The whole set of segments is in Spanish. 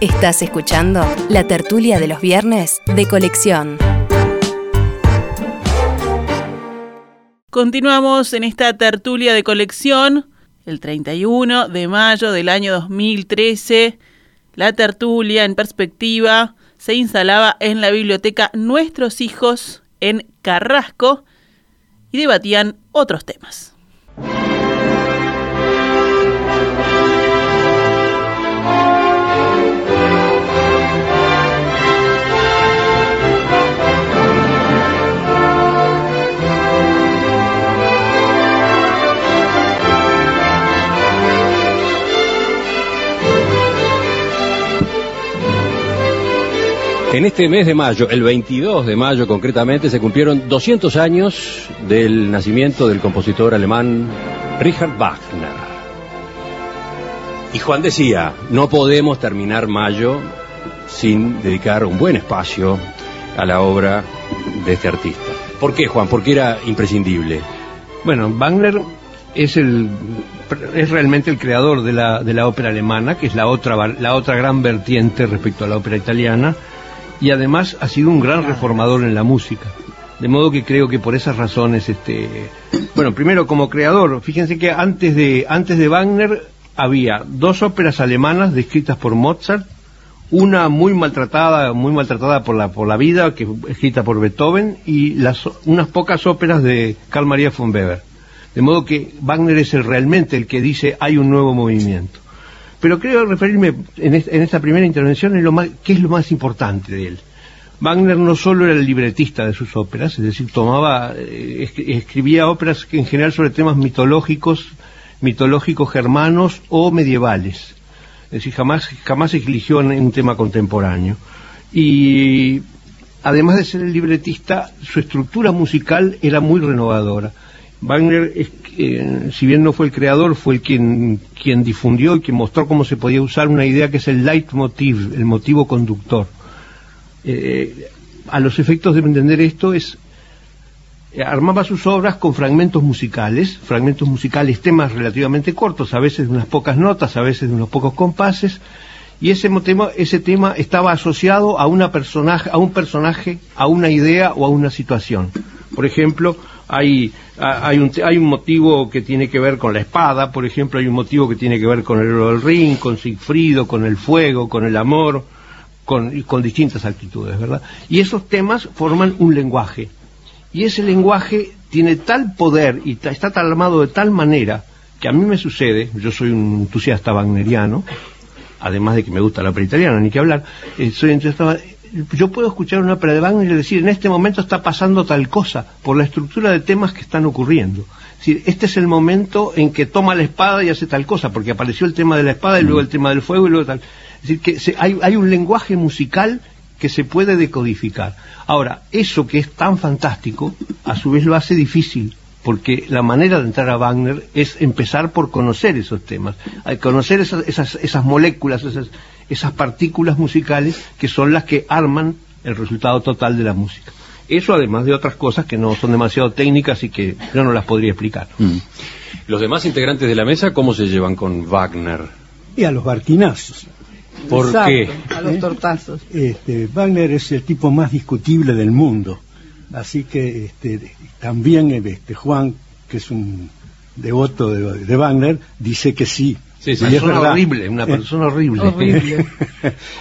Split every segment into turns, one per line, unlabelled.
Estás escuchando la tertulia de los viernes de colección.
Continuamos en esta tertulia de colección el 31 de mayo del año 2013. La tertulia en perspectiva se instalaba en la biblioteca Nuestros Hijos en Carrasco y debatían otros temas.
En este mes de mayo, el 22 de mayo concretamente, se cumplieron 200 años del nacimiento del compositor alemán Richard Wagner. Y Juan decía, no podemos terminar mayo sin dedicar un buen espacio a la obra de este artista. ¿Por qué, Juan? Porque era imprescindible.
Bueno, Wagner es el es realmente el creador de la, de la ópera alemana, que es la otra la otra gran vertiente respecto a la ópera italiana y además ha sido un gran reformador en la música. De modo que creo que por esas razones, este, bueno, primero como creador, fíjense que antes de, antes de Wagner había dos óperas alemanas descritas por Mozart, una muy maltratada, muy maltratada por la, por la vida, que escrita por Beethoven, y las, unas pocas óperas de Carl Maria von Weber. De modo que Wagner es el, realmente el que dice hay un nuevo movimiento. Pero creo referirme en, esta primera intervención en lo más, qué es lo más importante de él. Wagner no solo era el libretista de sus óperas, es decir, tomaba, eh, escribía óperas en general sobre temas mitológicos, mitológicos germanos o medievales. Es decir, jamás, jamás eligió en un tema contemporáneo. Y además de ser el libretista, su estructura musical era muy renovadora. Wagner, si bien no fue el creador, fue el quien, quien difundió y quien mostró cómo se podía usar una idea que es el leitmotiv, el motivo conductor. Eh, a los efectos de entender esto es armaba sus obras con fragmentos musicales, fragmentos musicales, temas relativamente cortos, a veces de unas pocas notas, a veces de unos pocos compases, y ese tema, ese tema estaba asociado a una personaje, a un personaje, a una idea o a una situación. Por ejemplo, hay, hay, un, hay un motivo que tiene que ver con la espada, por ejemplo, hay un motivo que tiene que ver con el del ring, con Sigfrido, con el fuego, con el amor, con, con distintas actitudes, ¿verdad? Y esos temas forman un lenguaje. Y ese lenguaje tiene tal poder y está tal armado de tal manera que a mí me sucede, yo soy un entusiasta wagneriano, además de que me gusta la ópera italiana, ni que hablar, eh, soy entusiasta, yo puedo escuchar una ópera de Wagner y decir, en este momento está pasando tal cosa, por la estructura de temas que están ocurriendo. Es decir, este es el momento en que toma la espada y hace tal cosa, porque apareció el tema de la espada y luego el tema del fuego y luego tal. Es decir, que hay, hay un lenguaje musical que se puede decodificar. Ahora, eso que es tan fantástico, a su vez lo hace difícil, porque la manera de entrar a Wagner es empezar por conocer esos temas, conocer esas, esas, esas moléculas, esas, esas partículas musicales que son las que arman el resultado total de la música. Eso además de otras cosas que no son demasiado técnicas y que yo no las podría explicar. Mm.
Los demás integrantes de la mesa, ¿cómo se llevan con Wagner?
Y a los barquinazos.
¿Por qué?
A los tortazos.
Este, Wagner es el tipo más discutible del mundo. Así que este, también este, Juan, que es un devoto de, Wagner, dice que sí.
Sí, sí, es horrible, una persona horrible.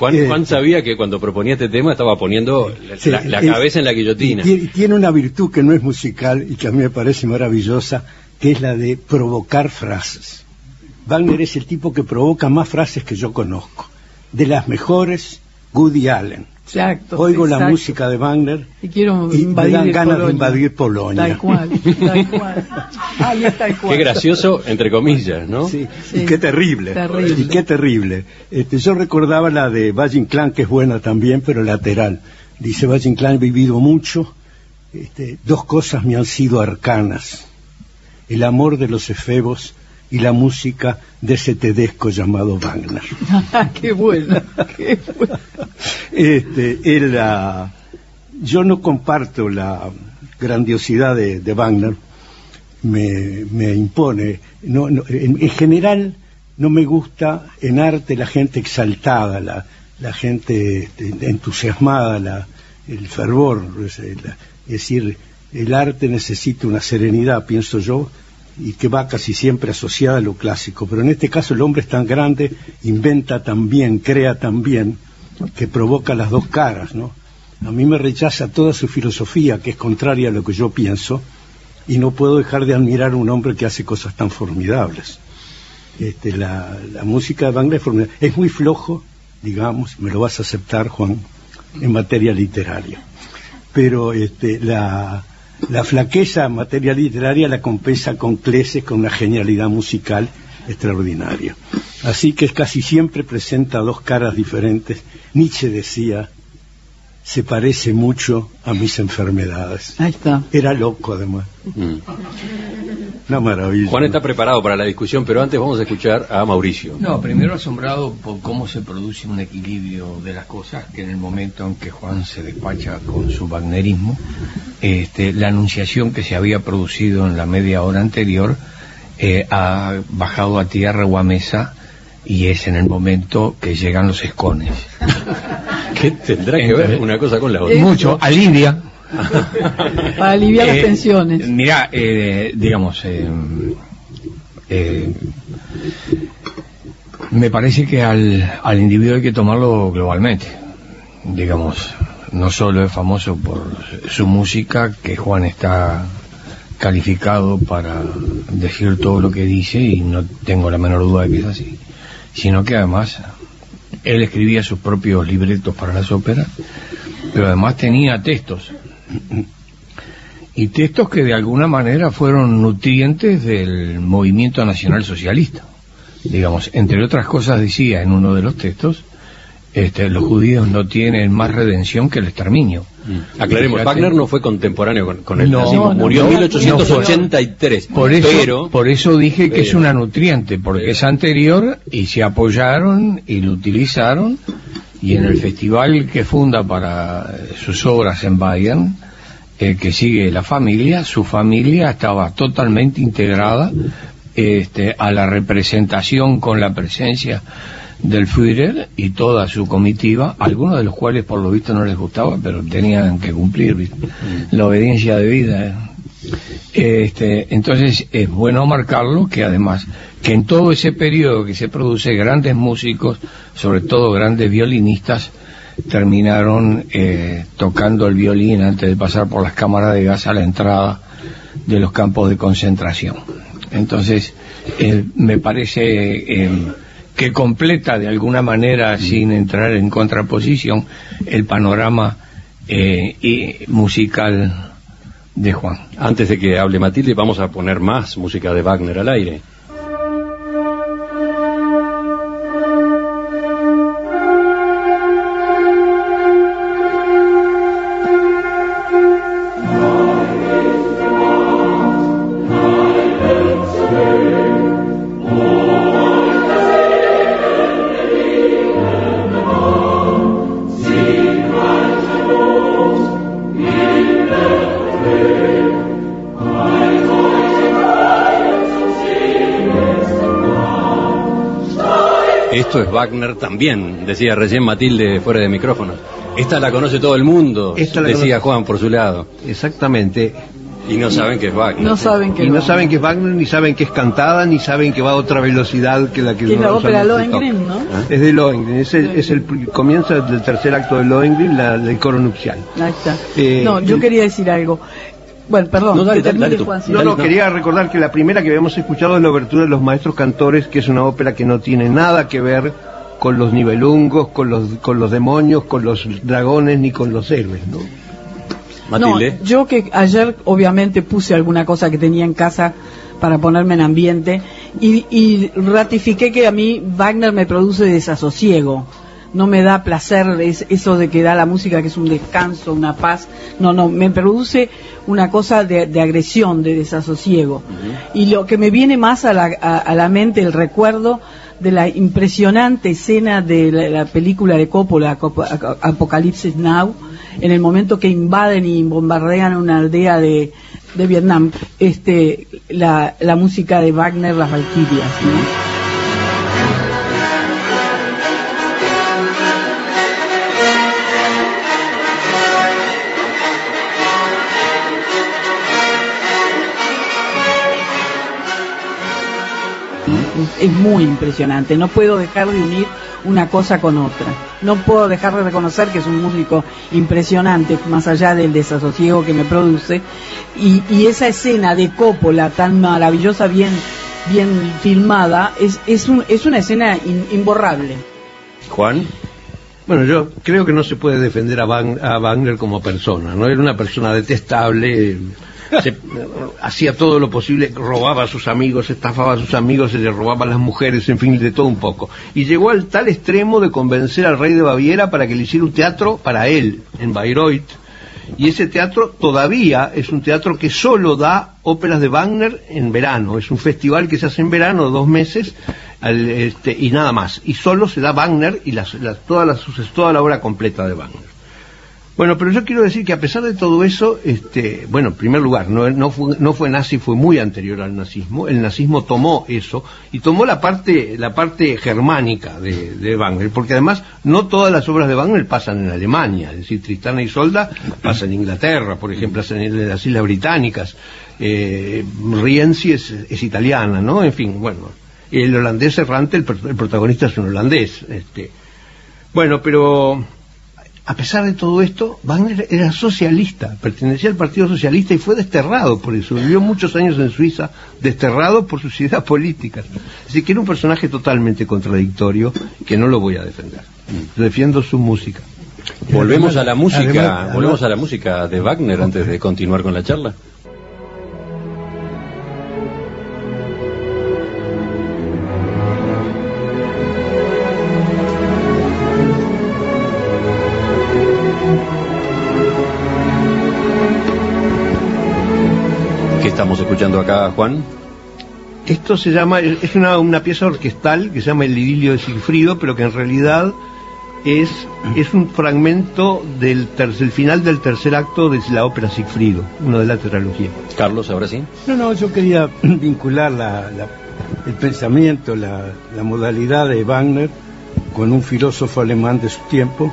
Juan, eh, Juan, sabía que cuando proponía este tema estaba poniendo la, cabeza en la guillotina.
Y tiene una virtud que no es musical y que a mí me parece maravillosa, que es la de provocar frases. Wagner es el tipo que provoca más frases que yo conozco. De las mejores, Woody Allen.
Exacto.
Oigo la música de Wagner
y, quiero
me dan ganas de invadir Polonia.
Tal cual, tal cual. Ahí está
Qué gracioso, entre comillas, ¿no?
Sí, y qué terrible. Y qué terrible. Este, yo recordaba la de Valle Inclán, que es buena también, pero lateral. Dice Valle Inclán, he vivido mucho. Este, dos cosas me han sido arcanas. El amor de los efebos y la música de ese tedesco llamado Wagner.
¡Qué bueno! ¡Qué bueno!
Este, yo no comparto la grandiosidad de, Wagner, me, impone. No, en, general no me gusta en arte la gente exaltada, la, la gente este, entusiasmada, la, el fervor, es, es decir, el arte necesita una serenidad, pienso yo, y que va casi siempre asociada a lo clásico. Pero en este caso el hombre es tan grande, inventa tan bien, crea tan bien, que provoca las dos caras, ¿no? A mí me rechaza toda su filosofía, que es contraria a lo que yo pienso, y no puedo dejar de admirar a un hombre que hace cosas tan formidables. Este, la, música de Wagner es formidable. Es muy flojo, digamos, me lo vas a aceptar, Juan, en materia literaria. Pero este, la, la flaqueza en materia literaria la compensa con Cleses, con una genialidad musical extraordinaria. Así que casi siempre presenta dos caras diferentes. Nietzsche decía, se parece mucho a mis enfermedades.
Ahí está.
Era loco además. Mm. Una maravilla.
Juan está preparado para la discusión, pero antes vamos a escuchar a Mauricio.
No, primero asombrado por cómo se produce un equilibrio de las cosas, que en el momento en que Juan se despacha con su wagnerismo, este, la anunciación que se había producido en la media hora anterior eh, ha bajado a tierra o a mesa y es en el momento que llegan los escones.
¿Qué tendrá que ver una cosa con la otra?
Mucho, alivia.
Para aliviar las eh, tensiones.
Mira, eh, digamos, me parece que al, al individuo hay que tomarlo globalmente. Digamos, no solo es famoso por su música, que Juan está calificado para decir todo lo que dice y no tengo la menor duda de que es así, sino que además él escribía sus propios libretos para las óperas, pero además tenía textos. Y textos que de alguna manera fueron nutrientes del movimiento nacional socialista. Digamos, entre otras cosas decía en uno de los textos, este, los judíos no tienen más redención que el exterminio.
Mm. Aclaremos, Wagner no fue contemporáneo con, el nazismo, murió en 1883.
por, eso, por eso dije que es una nutriente, porque es anterior y se apoyaron y lo utilizaron y en el festival que funda para sus obras en Bayern, el que sigue la familia, su familia estaba totalmente integrada este, a la representación con la presencia del Führer y toda su comitiva, algunos de los cuales por lo visto no les gustaba, pero tenían que cumplir mm. la obediencia de vida. ¿eh? Este, entonces es bueno marcarlo que además que en todo ese periodo que se produce grandes músicos, sobre todo grandes violinistas, terminaron eh, tocando el violín antes de pasar por las cámaras de gas a la entrada de los campos de concentración. Entonces, eh, me parece em, que completa de alguna manera, sin entrar en contraposición, el panorama eh, musical de Juan.
Antes de que hable Matilde, vamos a poner más música de Wagner al aire. Esto es Wagner también, decía recién Matilde fuera de micrófono. Esta la conoce todo el mundo, decía Juan por su lado.
Exactamente.
Y no saben que es Wagner.
No saben que
y no saben que es Wagner, ni saben que es cantada, ni saben que va a otra velocidad que la que...
Es la ópera Lohengrin, ¿no?
¿Ah? Es de Lohengrin, es el, es el comienzo del tercer acto de Lohengrin, la, del coro nupcial.
Ahí está. Eh, no, yo quería decir algo. Bueno, perdón.
No, no, quería recordar que la primera que habíamos escuchado es la obertura de los maestros cantores, que es una ópera que no tiene nada que ver con los nivelungos, con los, con los demonios, con los dragones, ni con los héroes, ¿no?
Matilde. yo que ayer obviamente puse alguna cosa que tenía en casa para ponerme en ambiente y, y ratifiqué que a mí Wagner me produce desasosiego no me da placer eso de que da la música que es un descanso, una paz, no, no, me produce una cosa de, agresión, de desasosiego. Y lo que me viene más a la, a, la, mente, el recuerdo de la impresionante escena de la, película de Coppola, Apocalipsis Now, en el momento que invaden y bombardean una aldea de, de Vietnam, este, la, la música de Wagner, las Valquirias, ¿no? Es muy impresionante. No puedo dejar de unir una cosa con otra. No puedo dejar de reconocer que es un músico impresionante, más allá del desasosiego que me produce. Y, esa escena de Coppola tan maravillosa, bien, bien filmada, es, es, un, es una escena imborrable.
Juan.
Bueno, yo creo que no se puede defender a, a Wagner como persona, ¿no? Era una persona detestable, hacía todo lo posible, robaba a sus amigos, estafaba a sus amigos, se le robaba a las mujeres, en fin, de todo un poco. Y llegó al tal extremo de convencer al rey de Baviera para que le hiciera un teatro para él, en Bayreuth. Y ese teatro todavía es un teatro que solo da óperas de Wagner en verano. Es un festival que se hace en verano, dos meses, este, y nada más. Y solo se da Wagner y las, toda, toda la obra completa de Wagner. Bueno, pero yo quiero decir que a pesar de todo eso, este, bueno, en primer lugar, no, fue, no fue nazi, fue muy anterior al nazismo. El nazismo tomó eso y tomó la parte, la parte germánica de, de Wagner, porque además no todas las obras de Wagner pasan en Alemania, es decir, Tristana y Solda pasa en Inglaterra, por ejemplo, en las Islas Británicas. Eh, Rienzi es, es italiana, ¿no? En fin, bueno, el holandés errante, el, el protagonista es un holandés. Este. Bueno, pero a pesar de todo esto, Wagner era socialista, pertenecía al Partido Socialista y fue desterrado por eso. Vivió muchos años en Suiza, desterrado por sus ideas políticas. Así que era un personaje totalmente contradictorio que no lo voy a defender. Defiendo su música.
Volvemos a la música, volvemos a la música de Wagner antes de continuar con la charla. Juan?
Esto se llama, es una, una pieza orquestal que se llama El idilio de Sigfrido, pero que en realidad es, es un fragmento del, tercer, final del tercer acto de la ópera Sigfrido, uno de la tetralogía.
Carlos, ahora sí.
No, no, yo quería vincular la, el pensamiento, la, la modalidad de Wagner con un filósofo alemán de su tiempo,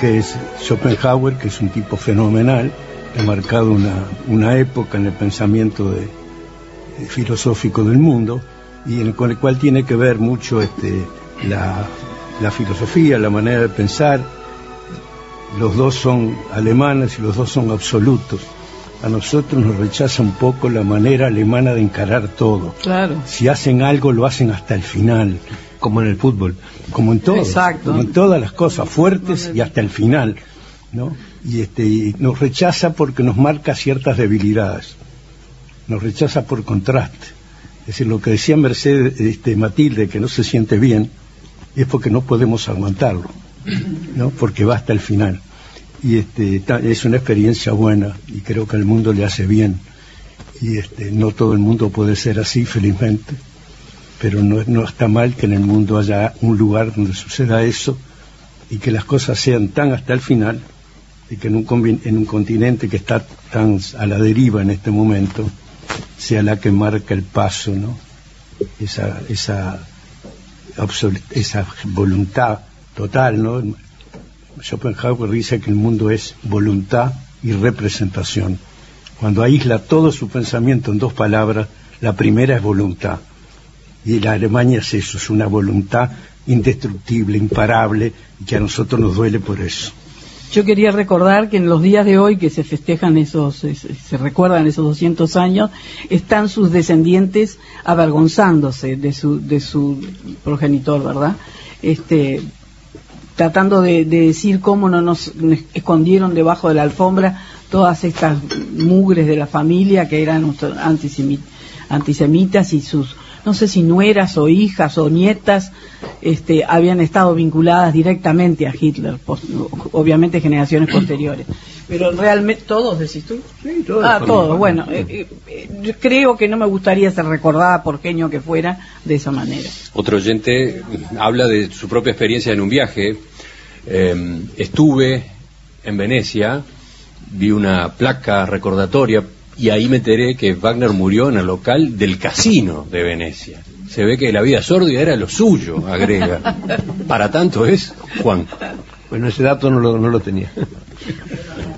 que es Schopenhauer, que es un tipo fenomenal, ha marcado una, una época en el pensamiento de, filosófico del mundo y en, con el cual tiene que ver mucho este, la, la filosofía, la manera de pensar. Los dos son alemanes y los dos son absolutos. A nosotros nos rechaza un poco la manera alemana de encarar todo.
Claro.
Si hacen algo, lo hacen hasta el final.
Como en el fútbol.
Como en todo. Exacto. Como en todas las cosas fuertes y hasta el final. ¿no? y, este, nos rechaza porque nos marca ciertas debilidades, nos rechaza por contraste. Es decir, lo que decía Mercedes este, Matilde, que no se siente bien, es porque no podemos aguantarlo, ¿no? porque va hasta el final. Y este, es una experiencia buena y creo que al mundo le hace bien. Y este, no todo el mundo puede ser así, felizmente, pero no, no está mal que en el mundo haya un lugar donde suceda eso y que las cosas sean tan hasta el final y que en un, en un continente que está tan a la deriva en este momento sea la que marca el paso, ¿no? Esa, esa, esa voluntad total, ¿no? Schopenhauer dice que el mundo es voluntad y representación. Cuando aísla todo su pensamiento en dos palabras, la primera es voluntad. Y la Alemania es eso, es una voluntad indestructible, imparable, y que a nosotros nos duele por eso.
Yo quería recordar que en los días de hoy que se festejan esos, se recuerdan esos 200 años, están sus descendientes avergonzándose de su, de su progenitor, ¿verdad? Este, tratando de, decir cómo no nos escondieron debajo de la alfombra todas estas mugres de la familia que eran antisemitas y sus no sé si nueras o hijas o nietas este, habían estado vinculadas directamente a Hitler, obviamente generaciones posteriores. Pero realmente, ¿todos decís tú?
Sí, todos.
Ah, todos. Bueno, eh, eh, yo creo que no me gustaría ser recordada, por porqueño que fuera, de esa manera.
Otro oyente habla de su propia experiencia en un viaje. Em, estuve en Venecia, vi una placa recordatoria y ahí me enteré que Wagner murió en el local del casino de Venecia. Se ve que la vida sórdida era lo suyo, agrega. Para tanto es, Juan.
Bueno, ese dato no lo, no lo tenía.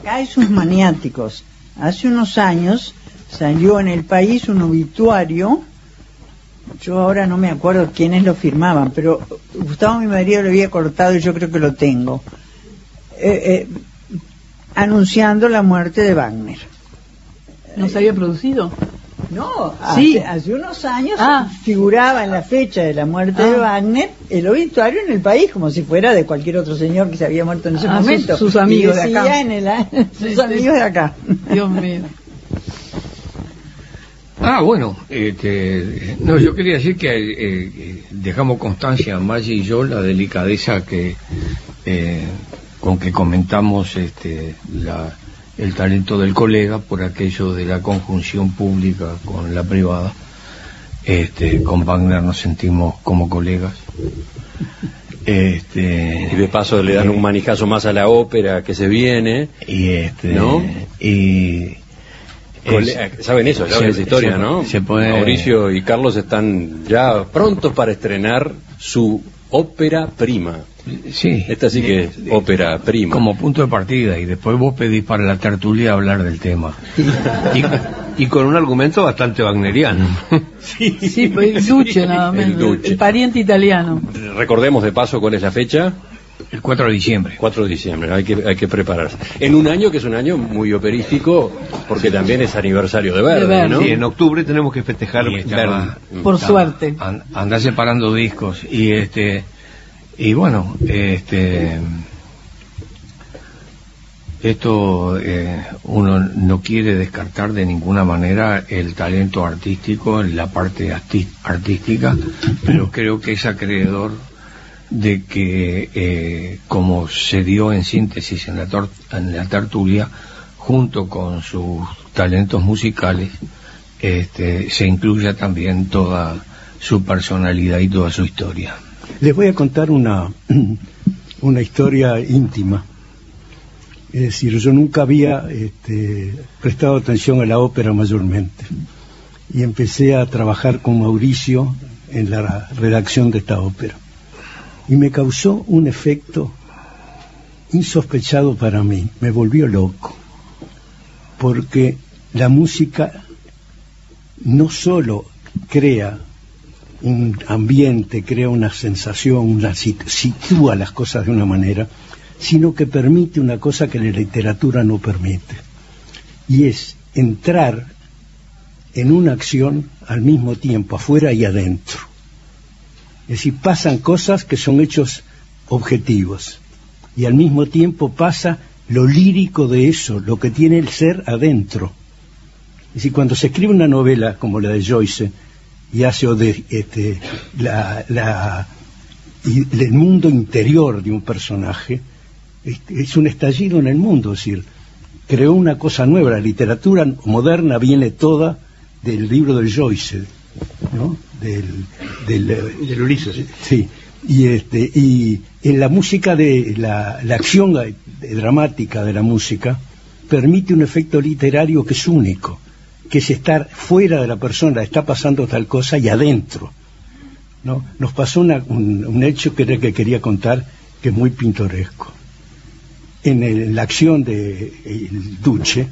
Acá hay sus maniáticos. Hace unos años salió en el país un obituario yo ahora no me acuerdo quiénes lo firmaban, pero Gustavo mi marido lo había cortado y yo creo que lo tengo, eh, eh, anunciando la muerte de Wagner.
¿No se había producido?
No, hace, hace unos años ah. figuraba en la fecha de la muerte de ah. Wagner el obituario en el país, como si fuera de cualquier otro señor que se había muerto en ese ah, momento.
Sus, amigos de acá.
En el, sus amigos de acá.
Dios mío.
Ah, bueno, este, no, yo quería decir que eh, dejamos constancia, Maggi y yo, la delicadeza que eh, con que comentamos este, la, el talento del colega por aquello de la conjunción pública con la privada. Este, con Wagner nos sentimos como colegas.
Este, y de paso le dan un manijazo más a la ópera que se viene.
Y este, ¿no? Y
saben eso, saben esa historia, ¿no? Mauricio y Carlos están ya prontos para estrenar su ópera prima.
Sí.
Esta sí que es ópera prima.
Como punto de partida, y después vos pedís para la tertulia hablar del tema.
y, con un argumento bastante wagneriano.
sí, sí pues el Duce nada menos, el, pariente italiano.
Recordemos de paso cuál es la fecha.
El 4 de diciembre.
4 de diciembre, hay que, hay que prepararse. En un año que es un año muy operístico, porque también es aniversario de Verde, ¿no?
Sí, en octubre tenemos que festejar Verde.
Por suerte.
anda separando discos y este y bueno, este esto eh, uno no quiere descartar de ninguna manera el talento artístico en la parte artística, pero creo que es acreedor de que, eh, como se dio en síntesis en la, en la tertulia, junto con sus talentos musicales, este, se incluya también toda su personalidad y toda su historia.
Les voy a contar una, una historia íntima. Es decir, yo nunca había este, prestado atención a la ópera mayormente. Y empecé a trabajar con Mauricio en la redacción de esta ópera y me causó un efecto insospechado para mí, me volvió loco, porque la música no solo crea un ambiente, crea una sensación, una, sitúa las cosas de una manera, sino que permite una cosa que la literatura no permite, y es entrar en una acción al mismo tiempo, afuera y adentro. Es decir, pasan cosas que son hechos objetivos y al mismo tiempo pasa lo lírico de eso, lo que tiene el ser adentro. Es decir, cuando se escribe una novela como la de Joyce y hace de, este, la, el mundo interior de un personaje, este, es un estallido en el mundo, es decir, creó una cosa nueva. La literatura moderna viene toda del libro de Joyce, ¿no? Del, del, Ulises. Sí, y, este, y en la música de la, la acción dramática de la música permite un efecto literario que es único, que es estar fuera de la persona, está pasando tal cosa y adentro. ¿no? Nos pasó un, hecho que era que quería contar que es muy pintoresco. En, la acción de el Duce,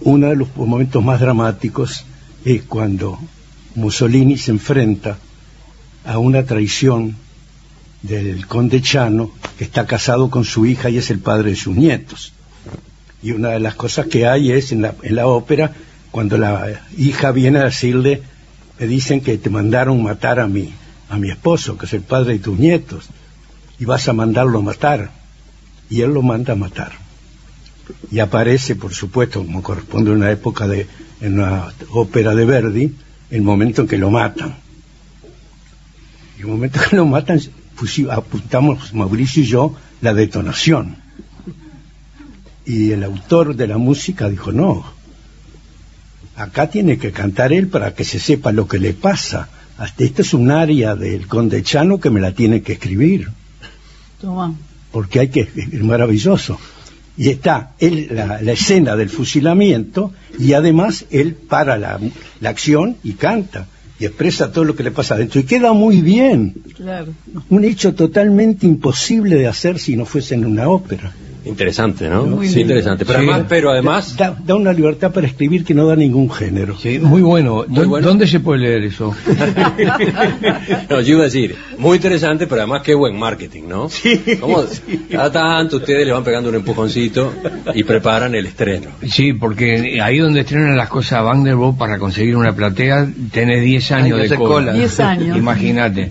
uno de los momentos más dramáticos es cuando Mussolini se enfrenta a una traición del conde Chano, que está casado con su hija y es el padre de sus nietos. Y una de las cosas que hay es en la, en la ópera, cuando la hija viene a decirle, me dicen que te mandaron matar a mi, a mi esposo, que es el padre de tus nietos, y vas a mandarlo a matar. Y él lo manda a matar. Y aparece, por supuesto, como corresponde a una época de, en una ópera de Verdi, el momento en que lo matan. Y el momento en que lo matan, apuntamos Mauricio y yo la detonación. Y el autor de la música dijo, no, acá tiene que cantar él para que se sepa lo que le pasa. Hasta esta es un área del conde Chano que me la tiene que escribir. Toma. Porque hay que, es maravilloso. Y está él, la, la escena del fusilamiento y además él para la, acción y canta y expresa todo lo que le pasa adentro y queda muy bien. Un hecho totalmente imposible de hacer si no fuese en una ópera.
Interesante, ¿no? sí, interesante. Pero además, pero además...
Da, una libertad para escribir que no da ningún género.
Sí, muy bueno. ¿Dónde se puede leer eso?
no, yo iba a decir, muy interesante, pero además qué buen marketing, ¿no?
Sí.
¿Cómo? Cada tanto ustedes le van pegando un empujoncito y preparan el estreno.
Sí, porque ahí donde estrenan las cosas Wagner vos para conseguir una platea tenés 10 años de cola.
10 años.
Imagínate.